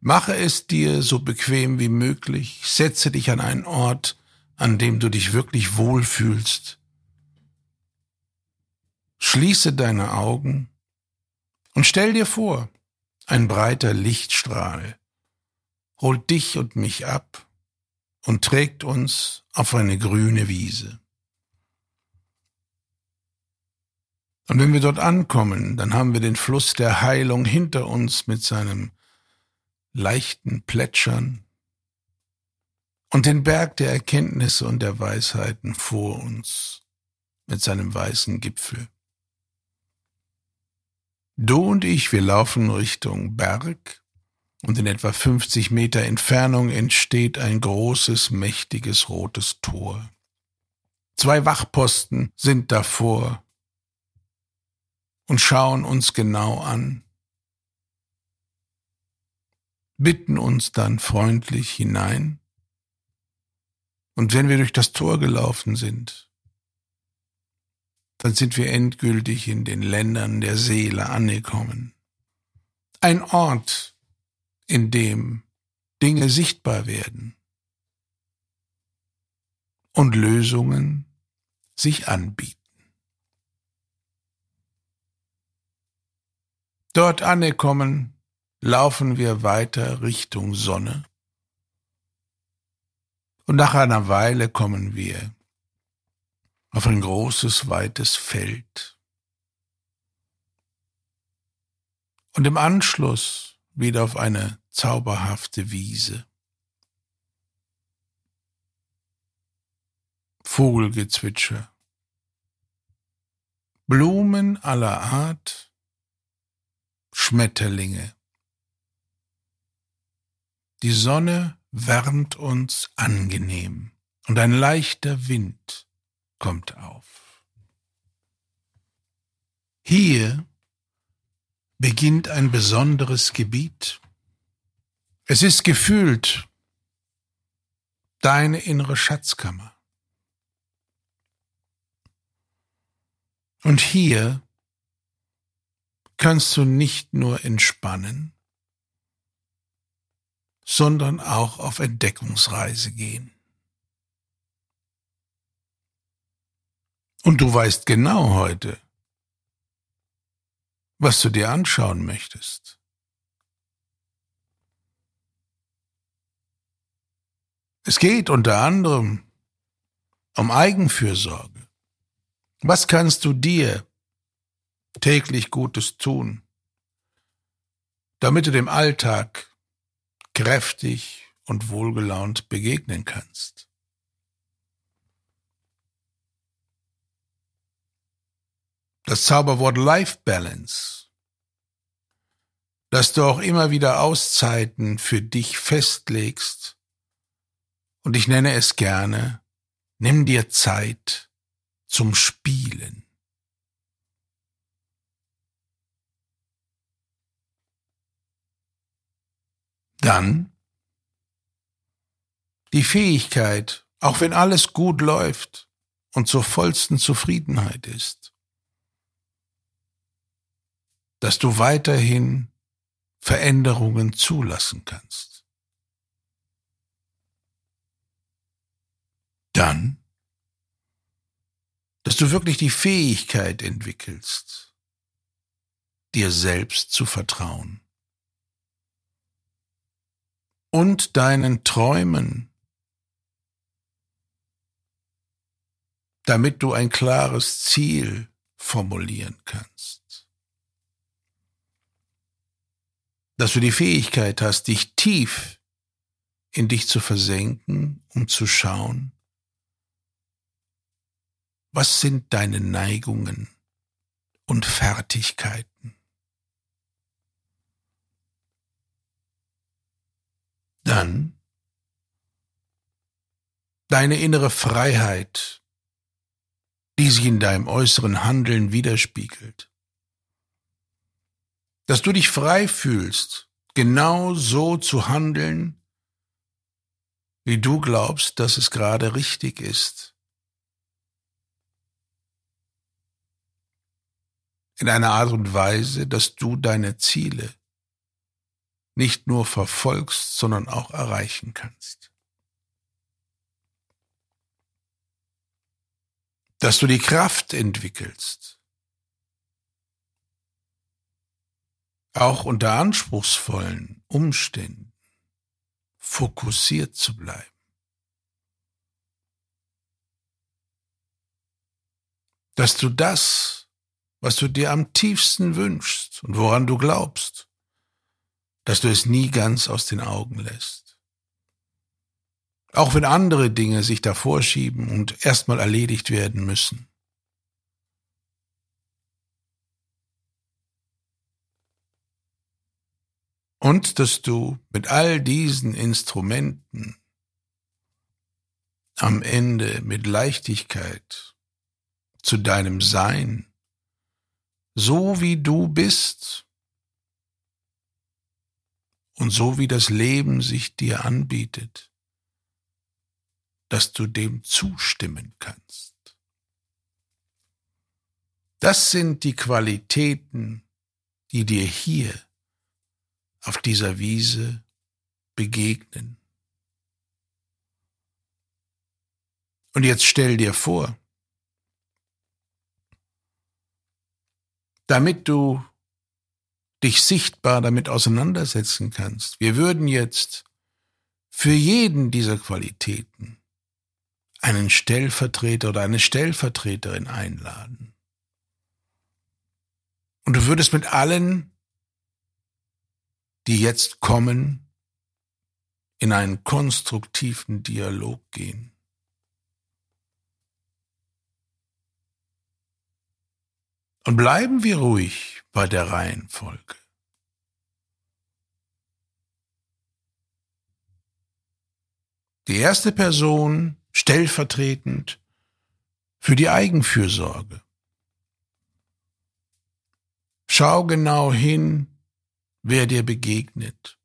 Mache es dir so bequem wie möglich, setze dich an einen Ort, an dem du dich wirklich wohlfühlst. Schließe deine Augen und stell dir vor, ein breiter Lichtstrahl holt dich und mich ab und trägt uns auf eine grüne Wiese. Und wenn wir dort ankommen, dann haben wir den Fluss der Heilung hinter uns mit seinem leichten Plätschern und den Berg der Erkenntnisse und der Weisheiten vor uns mit seinem weißen Gipfel. Du und ich, wir laufen Richtung Berg und in etwa 50 Meter Entfernung entsteht ein großes, mächtiges rotes Tor. Zwei Wachposten sind davor und schauen uns genau an bitten uns dann freundlich hinein. Und wenn wir durch das Tor gelaufen sind, dann sind wir endgültig in den Ländern der Seele angekommen. Ein Ort, in dem Dinge sichtbar werden und Lösungen sich anbieten. Dort angekommen, laufen wir weiter Richtung Sonne. Und nach einer Weile kommen wir auf ein großes, weites Feld. Und im Anschluss wieder auf eine zauberhafte Wiese. Vogelgezwitscher. Blumen aller Art, Schmetterlinge. Die Sonne wärmt uns angenehm und ein leichter Wind kommt auf. Hier beginnt ein besonderes Gebiet. Es ist gefühlt deine innere Schatzkammer. Und hier kannst du nicht nur entspannen, sondern auch auf Entdeckungsreise gehen. Und du weißt genau heute, was du dir anschauen möchtest. Es geht unter anderem um Eigenfürsorge. Was kannst du dir täglich Gutes tun, damit du dem Alltag kräftig und wohlgelaunt begegnen kannst. Das Zauberwort Life Balance, dass du auch immer wieder Auszeiten für dich festlegst, und ich nenne es gerne, nimm dir Zeit zum Spielen. Dann die Fähigkeit, auch wenn alles gut läuft und zur vollsten Zufriedenheit ist, dass du weiterhin Veränderungen zulassen kannst. Dann, dass du wirklich die Fähigkeit entwickelst, dir selbst zu vertrauen und deinen Träumen, damit du ein klares Ziel formulieren kannst. Dass du die Fähigkeit hast, dich tief in dich zu versenken, um zu schauen, was sind deine Neigungen und Fertigkeiten. Dann deine innere Freiheit, die sich in deinem äußeren Handeln widerspiegelt. Dass du dich frei fühlst, genau so zu handeln, wie du glaubst, dass es gerade richtig ist. In einer Art und Weise, dass du deine Ziele nicht nur verfolgst, sondern auch erreichen kannst. Dass du die Kraft entwickelst, auch unter anspruchsvollen Umständen fokussiert zu bleiben. Dass du das, was du dir am tiefsten wünschst und woran du glaubst, dass du es nie ganz aus den Augen lässt. Auch wenn andere Dinge sich davor schieben und erstmal erledigt werden müssen. Und dass du mit all diesen Instrumenten am Ende mit Leichtigkeit zu deinem Sein, so wie du bist und so wie das Leben sich dir anbietet, dass du dem zustimmen kannst. Das sind die Qualitäten, die dir hier auf dieser Wiese begegnen. Und jetzt stell dir vor, damit du dich sichtbar damit auseinandersetzen kannst. Wir würden jetzt für jeden dieser Qualitäten einen Stellvertreter oder eine Stellvertreterin einladen. Und du würdest mit allen die jetzt kommen, in einen konstruktiven Dialog gehen. Und bleiben wir ruhig bei der Reihenfolge. Die erste Person stellvertretend für die Eigenfürsorge. Schau genau hin, wer dir begegnet.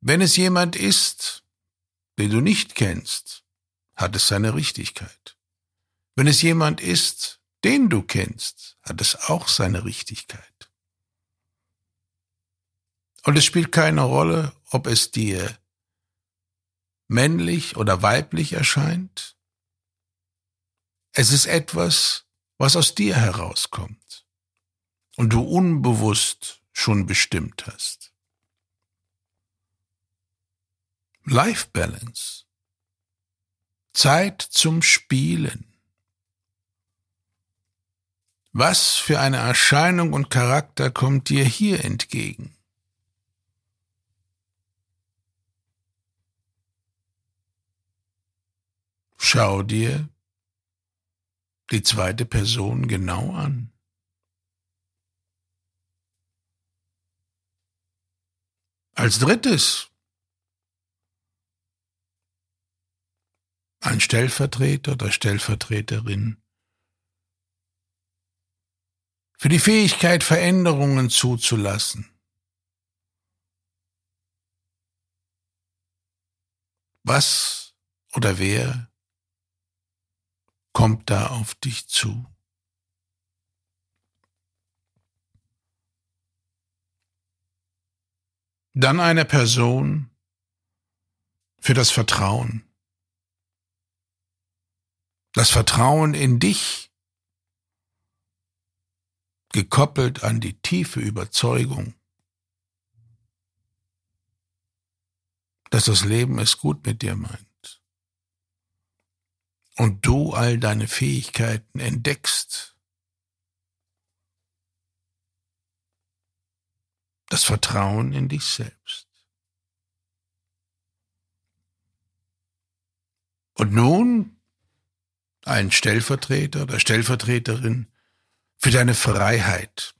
Wenn es jemand ist, den du nicht kennst, hat es seine Richtigkeit. Wenn es jemand ist, den du kennst, hat es auch seine Richtigkeit. Und es spielt keine Rolle, ob es dir männlich oder weiblich erscheint. Es ist etwas, was aus dir herauskommt und du unbewusst schon bestimmt hast. Life Balance. Zeit zum Spielen. Was für eine Erscheinung und Charakter kommt dir hier entgegen? Schau dir die zweite Person genau an. Als drittes ein Stellvertreter oder Stellvertreterin für die Fähigkeit, Veränderungen zuzulassen. Was oder wer kommt da auf dich zu? Dann eine Person für das Vertrauen. Das Vertrauen in dich, gekoppelt an die tiefe Überzeugung, dass das Leben es gut mit dir meint und du all deine Fähigkeiten entdeckst das Vertrauen in dich selbst. Und nun ein Stellvertreter oder Stellvertreterin für deine Freiheit,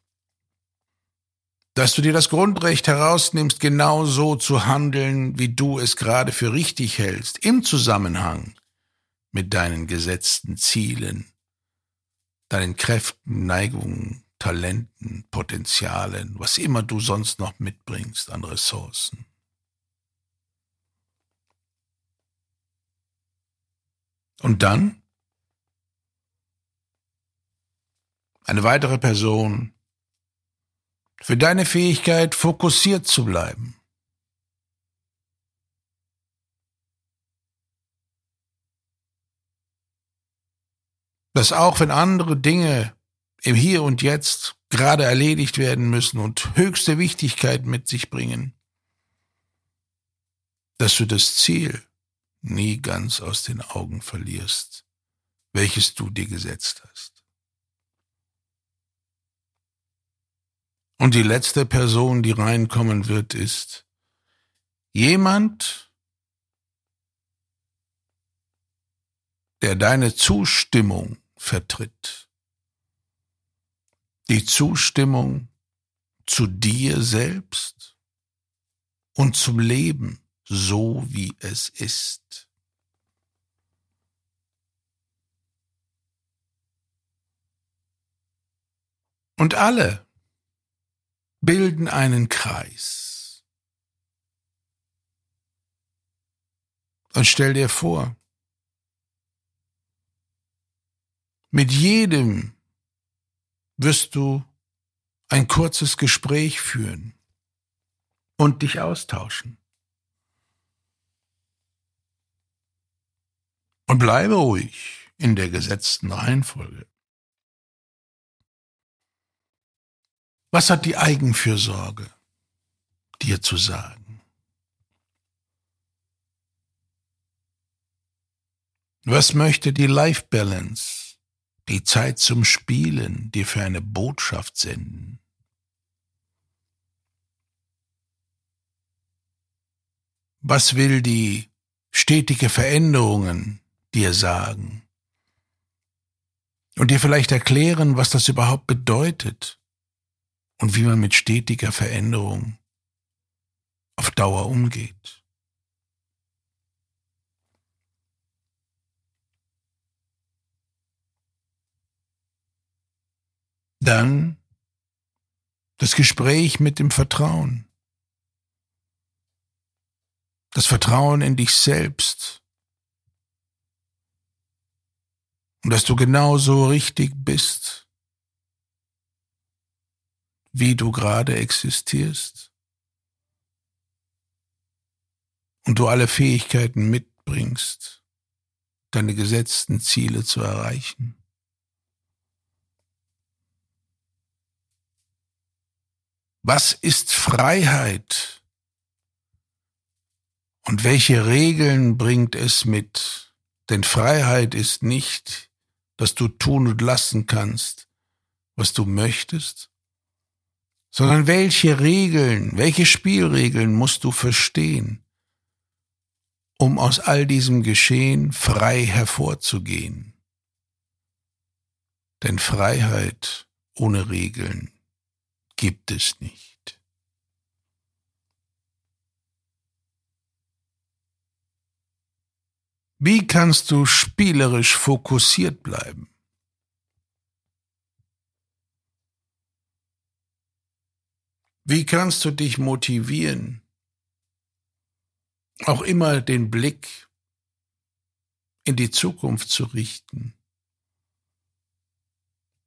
dass du dir das Grundrecht herausnimmst, genau so zu handeln, wie du es gerade für richtig hältst, im Zusammenhang mit deinen gesetzten Zielen, deinen Kräften, Neigungen, Talenten, Potenzialen, was immer du sonst noch mitbringst an Ressourcen. Und dann eine weitere Person für deine Fähigkeit, fokussiert zu bleiben. Dass auch wenn andere Dinge im Hier und Jetzt gerade erledigt werden müssen und höchste Wichtigkeit mit sich bringen, dass du das Ziel nie ganz aus den Augen verlierst, welches du dir gesetzt hast. Und die letzte Person, die reinkommen wird, ist jemand, der deine Zustimmung vertritt. Die Zustimmung zu dir selbst und zum Leben so wie es ist. Und alle bilden einen Kreis. Und stell dir vor, mit jedem wirst du ein kurzes Gespräch führen und dich austauschen. Und bleibe ruhig in der gesetzten Reihenfolge. Was hat die Eigenfürsorge dir zu sagen? Was möchte die Life Balance, die Zeit zum Spielen, dir für eine Botschaft senden? Was will die stetige Veränderungen dir sagen und dir vielleicht erklären, was das überhaupt bedeutet und wie man mit stetiger Veränderung auf Dauer umgeht. Dann das Gespräch mit dem Vertrauen. Das Vertrauen in dich selbst und dass du genauso richtig bist, wie du gerade existierst und du alle Fähigkeiten mitbringst, deine gesetzten Ziele zu erreichen. Was ist Freiheit? Und welche Regeln bringt es mit? Denn Freiheit ist nicht dass du tun und lassen kannst, was du möchtest, sondern welche Regeln, welche Spielregeln musst du verstehen, um aus all diesem Geschehen frei hervorzugehen. Denn Freiheit ohne Regeln gibt es nicht. Wie kannst du spielerisch fokussiert bleiben? Wie kannst du dich motivieren, auch immer den Blick in die Zukunft zu richten,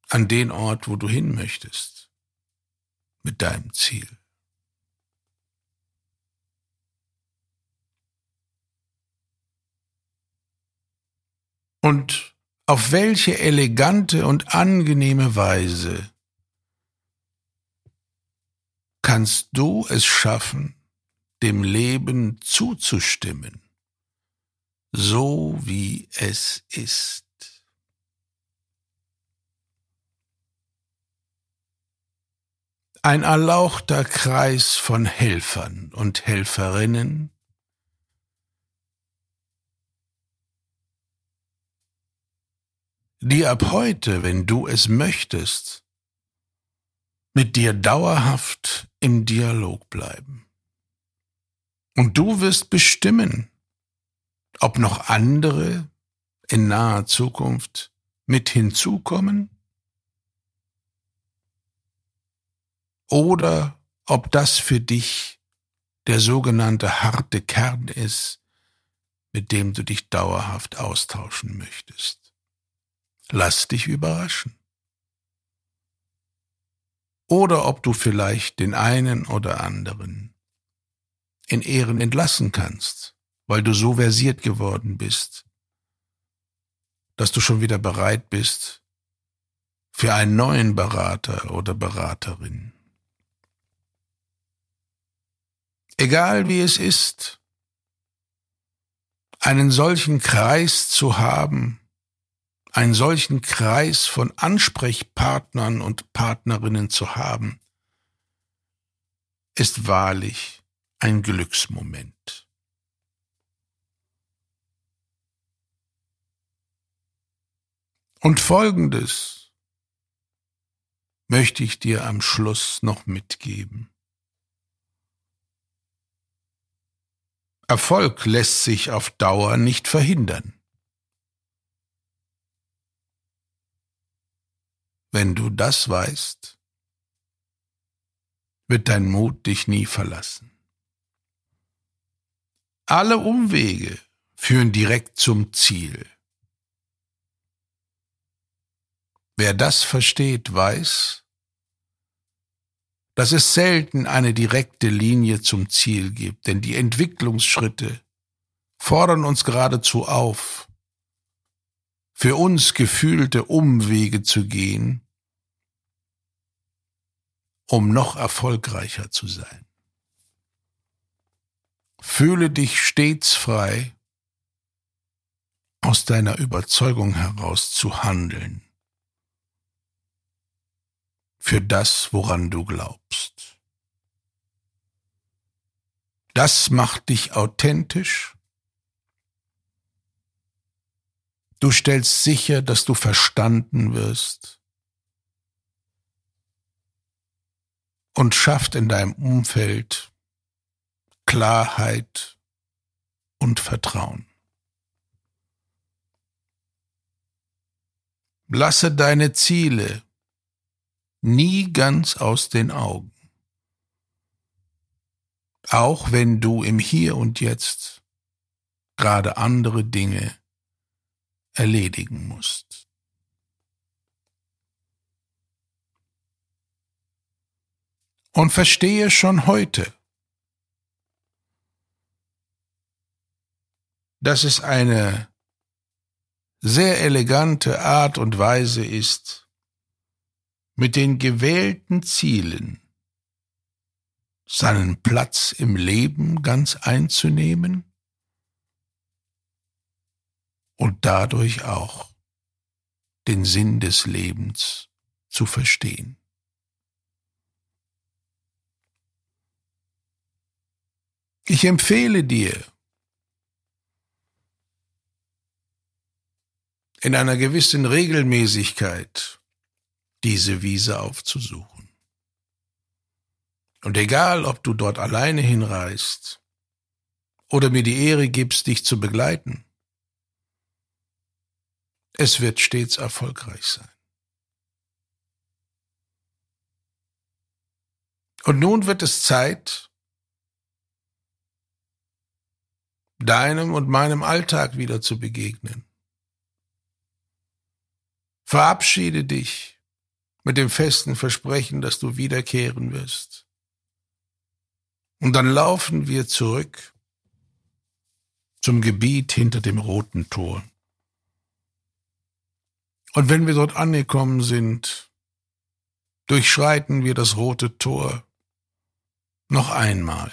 an den Ort, wo du hin möchtest, mit deinem Ziel? Und auf welche elegante und angenehme Weise kannst du es schaffen, dem Leben zuzustimmen, so wie es ist. Ein erlauchter Kreis von Helfern und Helferinnen, die ab heute, wenn du es möchtest, mit dir dauerhaft im Dialog bleiben. Und du wirst bestimmen, ob noch andere in naher Zukunft mit hinzukommen oder ob das für dich der sogenannte harte Kern ist, mit dem du dich dauerhaft austauschen möchtest. Lass dich überraschen. Oder ob du vielleicht den einen oder anderen in Ehren entlassen kannst, weil du so versiert geworden bist, dass du schon wieder bereit bist für einen neuen Berater oder Beraterin. Egal wie es ist, einen solchen Kreis zu haben, einen solchen Kreis von Ansprechpartnern und Partnerinnen zu haben, ist wahrlich ein Glücksmoment. Und Folgendes möchte ich dir am Schluss noch mitgeben. Erfolg lässt sich auf Dauer nicht verhindern. Wenn du das weißt, wird dein Mut dich nie verlassen. Alle Umwege führen direkt zum Ziel. Wer das versteht, weiß, dass es selten eine direkte Linie zum Ziel gibt, denn die Entwicklungsschritte fordern uns geradezu auf, für uns gefühlte Umwege zu gehen, um noch erfolgreicher zu sein. Fühle dich stets frei, aus deiner Überzeugung heraus zu handeln, für das, woran du glaubst. Das macht dich authentisch Du stellst sicher, dass du verstanden wirst und schafft in deinem Umfeld Klarheit und Vertrauen. Lasse deine Ziele nie ganz aus den Augen. Auch wenn du im Hier und Jetzt gerade andere Dinge erledigen musst. Und verstehe schon heute, dass es eine sehr elegante Art und Weise ist, mit den gewählten Zielen seinen Platz im Leben ganz einzunehmen und dadurch auch den Sinn des Lebens zu verstehen. Ich empfehle dir, in einer gewissen Regelmäßigkeit diese Wiese aufzusuchen. Und egal, ob du dort alleine hinreist oder mir die Ehre gibst, dich zu begleiten, es wird stets erfolgreich sein. Und nun wird es Zeit, deinem und meinem Alltag wieder zu begegnen. Verabschiede dich mit dem festen Versprechen, dass du wiederkehren wirst. Und dann laufen wir zurück zum Gebiet hinter dem roten Tor. Und wenn wir dort angekommen sind, durchschreiten wir das rote Tor noch einmal.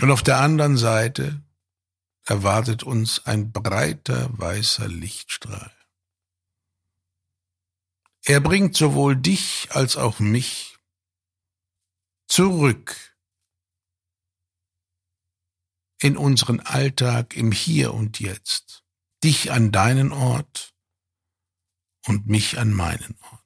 Und auf der anderen Seite erwartet uns ein breiter weißer Lichtstrahl. Er bringt sowohl dich als auch mich zurück in unseren Alltag im Hier und Jetzt dich an deinen Ort und mich an meinen Ort.